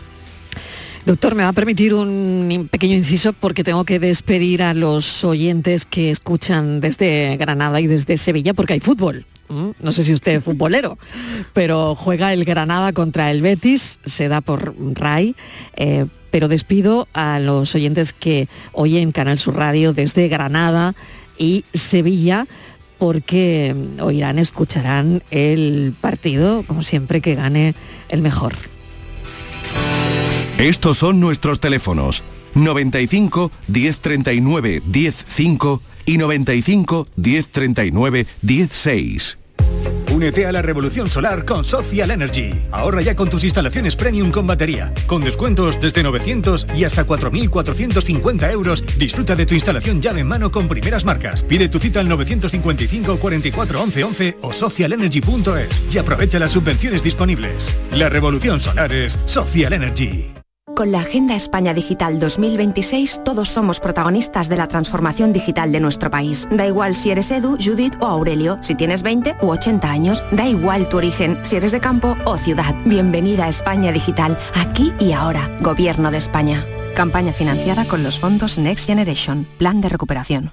Doctor, me va a permitir un pequeño inciso porque tengo que despedir a los oyentes que escuchan desde Granada y desde Sevilla porque hay fútbol. No sé si usted es futbolero, pero juega el Granada contra el Betis, se da por RAI, eh, pero despido a los oyentes que oyen Canal Sur Radio desde Granada y Sevilla porque oirán, escucharán el partido, como siempre, que gane el mejor. Estos son nuestros teléfonos 95 1039 105 y 95 1039 16. Únete a la revolución solar con Social Energy. Ahorra ya con tus instalaciones premium con batería. Con descuentos desde 900 y hasta 4.450 euros. Disfruta de tu instalación llave en mano con primeras marcas. Pide tu cita al 955 44 11 11 o socialenergy.es y aprovecha las subvenciones disponibles. La revolución solar es Social Energy. Con la Agenda España Digital 2026 todos somos protagonistas de la transformación digital de nuestro país. Da igual si eres Edu, Judith o Aurelio, si tienes 20 u 80 años, da igual tu origen, si eres de campo o ciudad. Bienvenida a España Digital, aquí y ahora. Gobierno de España. Campaña financiada con los fondos Next Generation, Plan de Recuperación.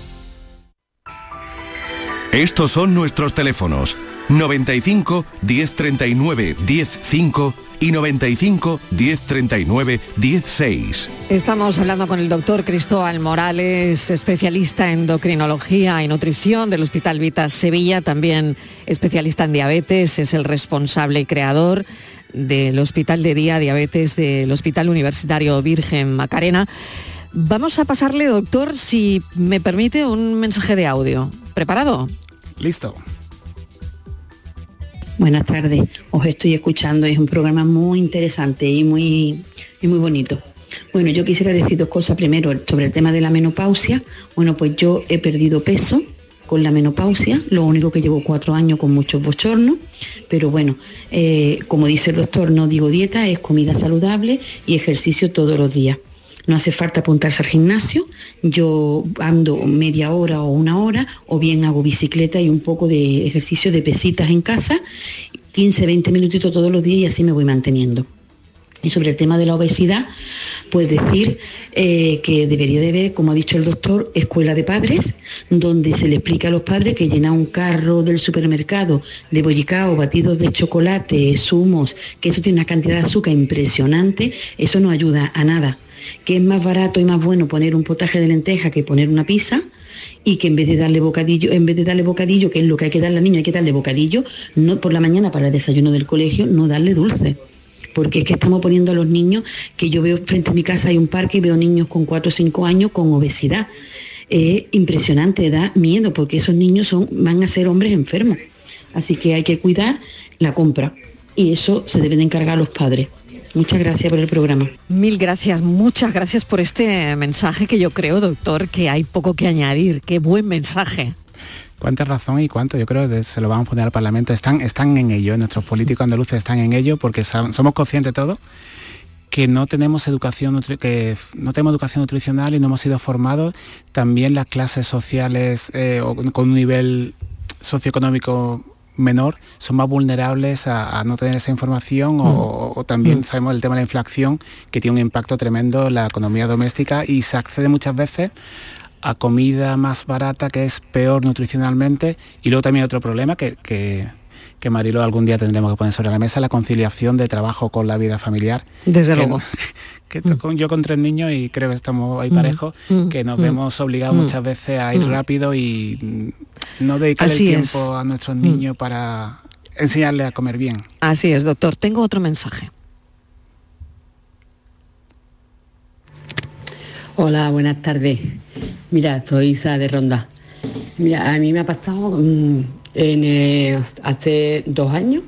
Estos son nuestros teléfonos 95 1039 105 y 95 1039 16. Estamos hablando con el doctor Cristóbal Morales, especialista en endocrinología y nutrición del Hospital Vitas Sevilla, también especialista en diabetes, es el responsable y creador del Hospital de Día Diabetes del Hospital Universitario Virgen Macarena. Vamos a pasarle, doctor, si me permite, un mensaje de audio. ¿Preparado? Listo. Buenas tardes, os estoy escuchando, es un programa muy interesante y muy, y muy bonito. Bueno, yo quisiera decir dos cosas. Primero, sobre el tema de la menopausia. Bueno, pues yo he perdido peso con la menopausia, lo único que llevo cuatro años con muchos bochornos, pero bueno, eh, como dice el doctor, no digo dieta, es comida saludable y ejercicio todos los días. No hace falta apuntarse al gimnasio, yo ando media hora o una hora, o bien hago bicicleta y un poco de ejercicio de pesitas en casa, 15, 20 minutitos todos los días y así me voy manteniendo. Y sobre el tema de la obesidad, pues decir eh, que debería de haber, como ha dicho el doctor, escuela de padres, donde se le explica a los padres que llenar un carro del supermercado de bollicao, batidos de chocolate, zumos, que eso tiene una cantidad de azúcar impresionante, eso no ayuda a nada. Que es más barato y más bueno poner un potaje de lenteja que poner una pizza y que en vez de darle bocadillo, en vez de darle bocadillo, que es lo que hay que darle al niño, hay que darle bocadillo, no por la mañana para el desayuno del colegio, no darle dulce porque es que estamos poniendo a los niños, que yo veo frente a mi casa hay un parque y veo niños con 4 o 5 años con obesidad. Es impresionante, da miedo, porque esos niños son, van a ser hombres enfermos. Así que hay que cuidar la compra y eso se deben de encargar los padres. Muchas gracias por el programa. Mil gracias, muchas gracias por este mensaje que yo creo, doctor, que hay poco que añadir. Qué buen mensaje. Cuánta razón y cuánto, yo creo que se lo vamos a poner al Parlamento. Están, están en ello, nuestros políticos andaluces están en ello porque somos conscientes todos que no tenemos educación que no tenemos educación nutricional y no hemos sido formados también las clases sociales eh, o con un nivel socioeconómico menor son más vulnerables a, a no tener esa información mm. o, o, también mm. sabemos el tema de la inflación que tiene un impacto tremendo en la economía doméstica y se accede muchas veces a comida más barata que es peor nutricionalmente y luego también otro problema que, que, que Marilo algún día tendremos que poner sobre la mesa, la conciliación de trabajo con la vida familiar. Desde luego. que yo con tres niños y creo que estamos ahí mm, parejos, mm, que nos mm, vemos obligados muchas veces a ir rápido y no dedicar el tiempo a nuestros niños para enseñarles a comer bien. Así es, doctor. Tengo otro mensaje. Hola, buenas tardes. Mira, soy Isa de Ronda. Mira, a mí me ha pasado eh, hace dos años.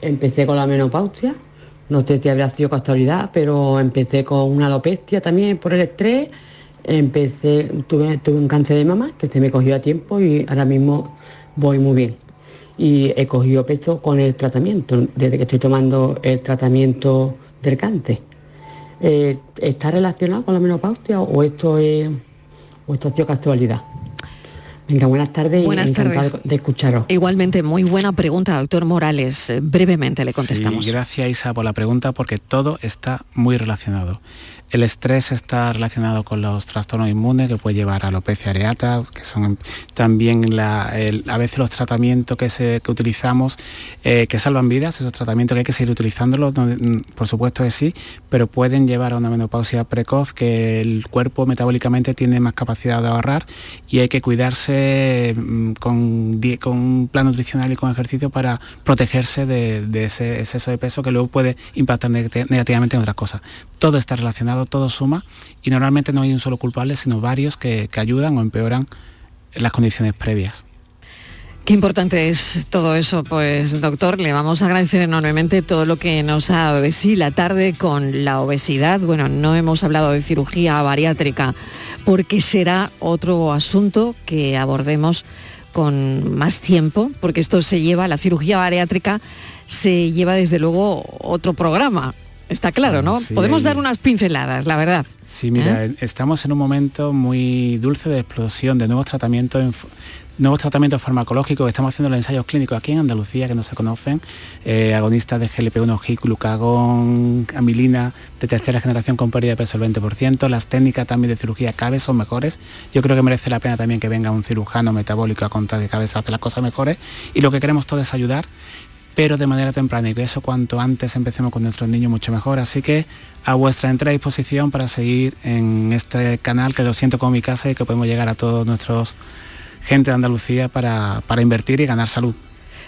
Empecé con la menopausia no sé si habrá sido casualidad, pero empecé con una alopecia también por el estrés. Empecé, tuve, tuve un cáncer de mama que se me cogió a tiempo y ahora mismo voy muy bien. Y he cogido peso con el tratamiento, desde que estoy tomando el tratamiento del cáncer. Eh, ¿Está relacionado con la menopausia o esto es o esto ha sido casualidad? Venga, buenas tardes buenas tardes. de escucharos. Igualmente, muy buena pregunta, doctor Morales. Eh, brevemente le contestamos. Sí, gracias Isa por la pregunta porque todo está muy relacionado. El estrés está relacionado con los trastornos inmunes que puede llevar a alopecia areata, que son también a veces los tratamientos que, se, utilizamos eh, que salvan vidas, esos tratamientos que hay que seguir utilizándolos, mm, por supuesto que sí, pero pueden llevar a una menopausia precoz que el cuerpo metabólicamente tiene más capacidad de ahorrar y hay que cuidarse mm, con, con un plan nutricional y con ejercicio para protegerse de, de ese exceso de peso que luego puede impactar negativamente en otras cosas. Todo está relacionado todo suma y normalmente no hay un solo culpable, sino varios que, ayudan o empeoran las condiciones previas. Qué importante es todo eso, pues doctor, le vamos a agradecer enormemente todo lo que nos ha dado de sí la tarde con la obesidad. Bueno, no hemos hablado de cirugía bariátrica porque será otro asunto que abordemos con más tiempo, porque esto se lleva, la cirugía bariátrica se lleva desde luego otro programa, Está claro, ¿no? Podemos dar unas pinceladas, la verdad. Sí, mira, ¿Eh? estamos en un momento muy dulce de explosión de nuevos tratamientos nuevos tratamientos farmacológicos, estamos haciendo los ensayos clínicos aquí en Andalucía que no se conocen, eh, agonistas de GLP-1, GIC, glucagón, amilina de tercera generación con pérdida de peso del 20%, las técnicas también de cirugía vez son mejores, yo creo que merece la pena también que venga un cirujano metabólico a contar que cada vez hace las cosas mejores. Y lo que queremos todo es ayudar pero de manera temprana y que eso cuanto antes empecemos con nuestros niños mucho mejor. Así que a vuestra entera disposición para seguir en este canal que lo siento como mi casa y que podemos llegar a todos nuestros gente de Andalucía para, invertir y ganar salud.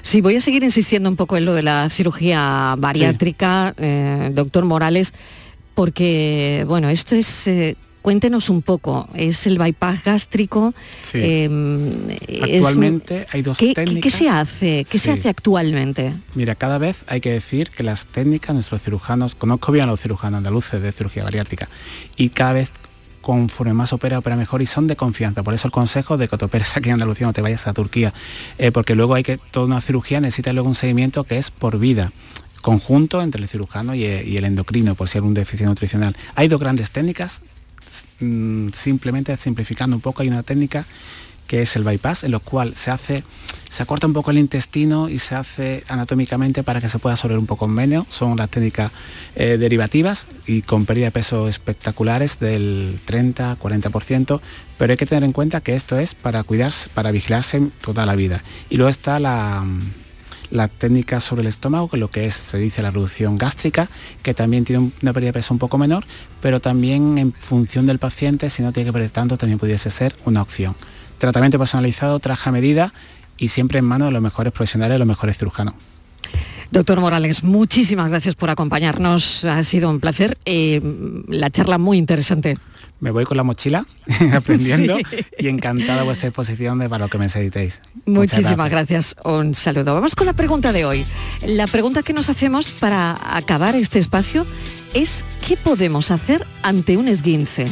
Sí, voy a seguir insistiendo un poco en lo de la cirugía bariátrica, eh, doctor Morales, porque bueno, esto es eh, Cuéntenos un poco, ¿es el bypass gástrico? Em, actualmente hay dos técnicas. ¿Qué se hace? ¿Qué se hace actualmente? Mira, cada vez hay que decir que las técnicas, nuestros cirujanos, conozco bien a los cirujanos andaluces de cirugía bariátrica, y cada vez conforme más opera, opera mejor y son de confianza. Por eso el consejo de que te operes aquí en Andalucía, no te vayas a Turquía, eh, porque luego hay que, toda una cirugía necesita luego un seguimiento que es por vida conjunto entre el cirujano y, y el endocrino, por si hay un déficit nutricional. Hay dos grandes técnicas simplemente simplificando un poco, hay una técnica que es el bypass, en lo cual se hace, se acorta un poco el intestino y se hace anatómicamente para que se pueda absorber un poco menos. Son las técnicas eh, derivativas y con pérdida de peso espectaculares del 30-40%, pero hay que tener en cuenta que esto es para cuidarse, para vigilarse toda la vida. Y luego está la la técnica sobre el estómago, que lo que es, se dice la reducción gástrica, que también tiene una pérdida de peso un poco menor, pero también en función del paciente, si no tiene que perder tanto, también pudiese ser una opción. Tratamiento personalizado, traje medida y siempre en manos de los mejores profesionales, los mejores cirujanos. Doctor Morales, muchísimas gracias por acompañarnos. Ha sido un placer. Eh, la charla muy interesante me voy con la mochila aprendiendo y encantada vuestra exposición de para lo que me necesitéis. Muchísimas gracias. Un saludo. Vamos con la pregunta de hoy. La pregunta que nos hacemos para acabar este espacio es ¿qué podemos hacer ante un esguince?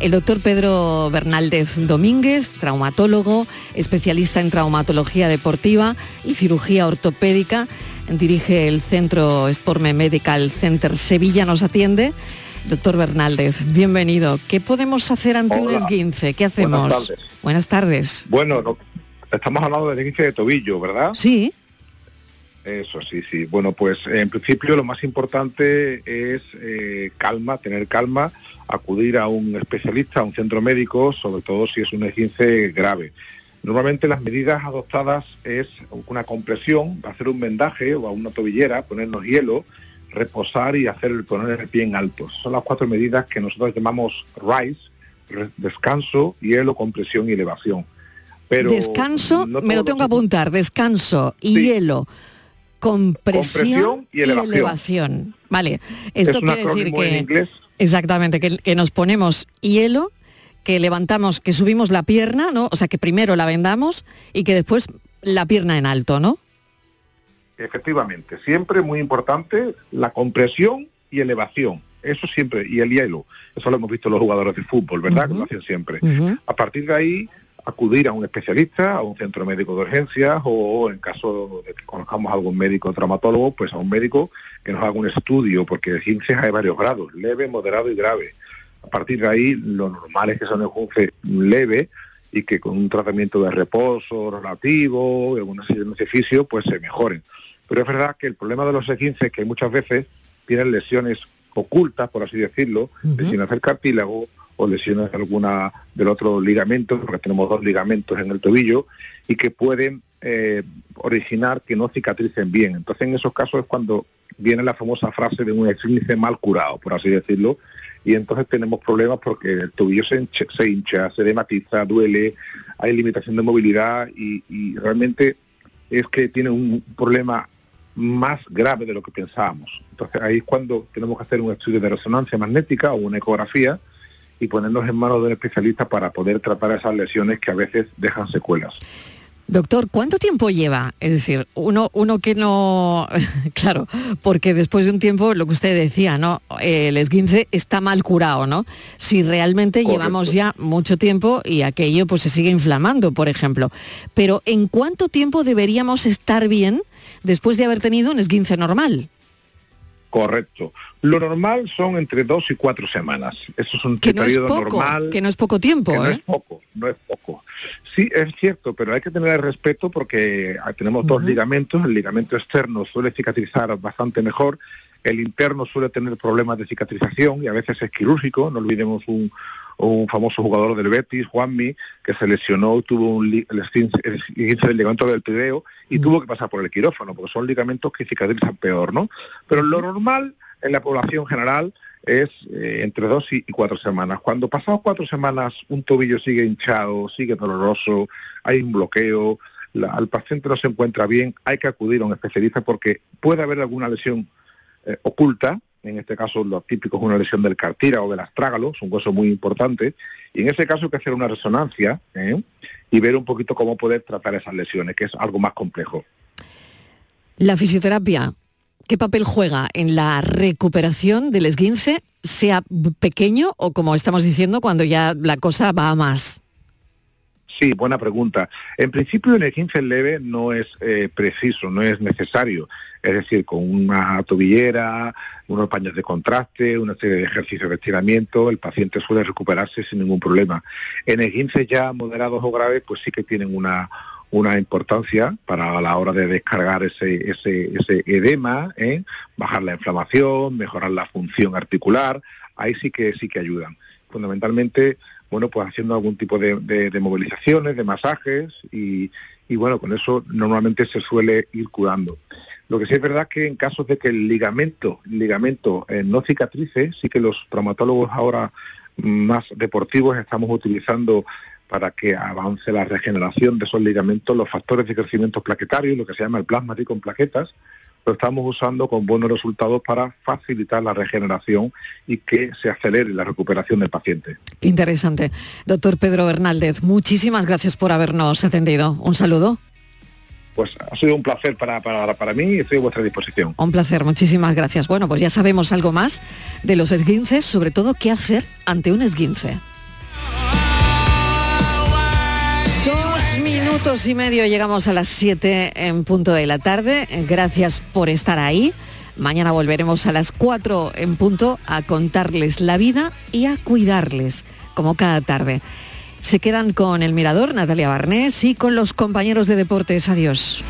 El doctor Pedro Bernaldez Domínguez, traumatólogo, especialista en traumatología deportiva y cirugía ortopédica, dirige el Centro Sporme Medical Center Sevilla, nos atiende Doctor Bernaldez, bienvenido. ¿Qué podemos hacer ante un esguince? ¿Qué hacemos? Buenas tardes. Buenas tardes. Bueno, estamos hablando del esguince de tobillo, ¿verdad? Sí. Eso, sí, sí. Bueno, pues en principio lo más importante es eh, calma, tener calma, acudir a un especialista, a un centro médico, sobre todo si es un esguince grave. Normalmente las medidas adoptadas es una compresión, hacer un vendaje o a una tobillera, ponernos hielo, reposar y hacer poner el pie en alto. Son las cuatro medidas que nosotros llamamos RISE, descanso, hielo, compresión y elevación. Pero descanso, me lo tengo que apuntar, descanso, hielo, compresión, y, elevación. Vale, esto quiere decir que... Exactamente, que, nos ponemos hielo, que levantamos, que subimos la pierna, ¿no? O sea, que primero la vendamos y que después la pierna en alto, ¿no? Efectivamente, siempre muy importante la compresión y elevación. Eso siempre, y el hielo. Eso lo hemos visto los jugadores de fútbol, ¿verdad? Que lo hacen siempre. A partir de ahí, acudir a un especialista, a un centro médico de urgencias o en caso de que conozcamos a algún médico traumatólogo, pues a un médico que nos haga un estudio, porque el 15 hay varios grados, leve, moderado y grave. A partir de ahí, lo normal es que son esguinces leve y que con un tratamiento de reposo relativo, alguna serie de ejercicio, pues se mejoren. Pero es verdad que el problema de los esguinces es que muchas veces tienen lesiones ocultas, por así decirlo, lesiones del cartílago o lesiones de alguna del otro ligamento, porque tenemos dos ligamentos en el tobillo, y que pueden eh, originar que no cicatricen bien. Entonces en esos casos es cuando viene la famosa frase de un esguince mal curado, por así decirlo, y entonces tenemos problemas porque el tobillo se, hincha, se, hincha, se dematiza, duele, hay limitación de movilidad y, y realmente es que tiene un problema más grave de lo que pensábamos. Entonces ahí es cuando tenemos que hacer un estudio de resonancia magnética o una ecografía y ponernos en manos de un especialista para poder tratar esas lesiones que a veces dejan secuelas. Doctor, ¿cuánto tiempo lleva? Es decir, uno, uno que no, claro, porque después de un tiempo, lo que usted decía, ¿no? El esguince está mal curado, ¿no? Si realmente llevamos ya mucho tiempo y aquello pues se sigue inflamando, por ejemplo. Pero ¿en cuánto tiempo deberíamos estar bien después de haber tenido un esguince normal? Correcto. Lo normal son entre dos y cuatro semanas. Eso es un que no periodo es poco, normal. Que no es poco tiempo, No es ¿eh? poco, no es poco. Sí, es cierto, pero hay que tener el respeto porque tenemos dos ligamentos. El ligamento externo suele cicatrizar bastante mejor. El interno suele tener problemas de cicatrización y a veces es quirúrgico. No olvidemos un, un famoso jugador del Betis, Juanmi, que se lesionó, tuvo un el del ligamento del pideo y tuvo que pasar por el quirófano, porque son ligamentos que cicatrizan peor, ¿no? Pero lo normal en la población general es eh, entre dos y, cuatro semanas. Cuando pasados cuatro semanas un tobillo sigue hinchado, sigue doloroso, hay un bloqueo, la, al paciente no se encuentra bien, hay que acudir a un especialista porque puede haber alguna lesión eh, oculta en este caso lo típico es una lesión del cartílago o del astrágalo, es un hueso muy importante, y en ese caso hay que hacer una resonancia ¿eh? y ver un poquito cómo poder tratar esas lesiones, que es algo más complejo. La fisioterapia, ¿qué papel juega en la recuperación del esguince, sea pequeño o como estamos diciendo, cuando ya la cosa va a más? Sí, buena pregunta. En principio el esguince leve no es eh, preciso, no es necesario es decir, con una tobillera, unos paños de contraste, una serie de ejercicios de estiramiento, el paciente suele recuperarse sin ningún problema. En esguinces ya moderados o graves, pues sí que tienen una, una importancia para la hora de descargar ese, ese, ese edema, ¿eh? bajar la inflamación, mejorar la función articular, ahí sí que sí que ayudan. Fundamentalmente, bueno, pues haciendo algún tipo de, de movilizaciones, de masajes y, y bueno, con eso normalmente se suele ir curando. Lo que sí es verdad que en casos de que el ligamento, ligamento eh, no cicatrice, sí que los traumatólogos ahora más deportivos estamos utilizando para que avance la regeneración de esos ligamentos, los factores de crecimiento plaquetario, lo que se llama el plasma con plaquetas, lo estamos usando con buenos resultados para facilitar la regeneración y que se acelere la recuperación del paciente. Interesante. Doctor Pedro Bernaldez, muchísimas gracias por habernos atendido. Un saludo pues ha sido un placer para, para, para mí y estoy a vuestra disposición. Un placer, muchísimas gracias. Bueno, pues ya sabemos algo más de los esguinces, sobre todo qué hacer ante un esguince. Minutos y medio llegamos a las 7 en punto de la tarde. Gracias por estar ahí. Mañana volveremos a las 4 en punto a contarles la vida y a cuidarles, como cada tarde. Se quedan con el Mirador, Natalia Barnés, y con los compañeros de deportes. Adiós.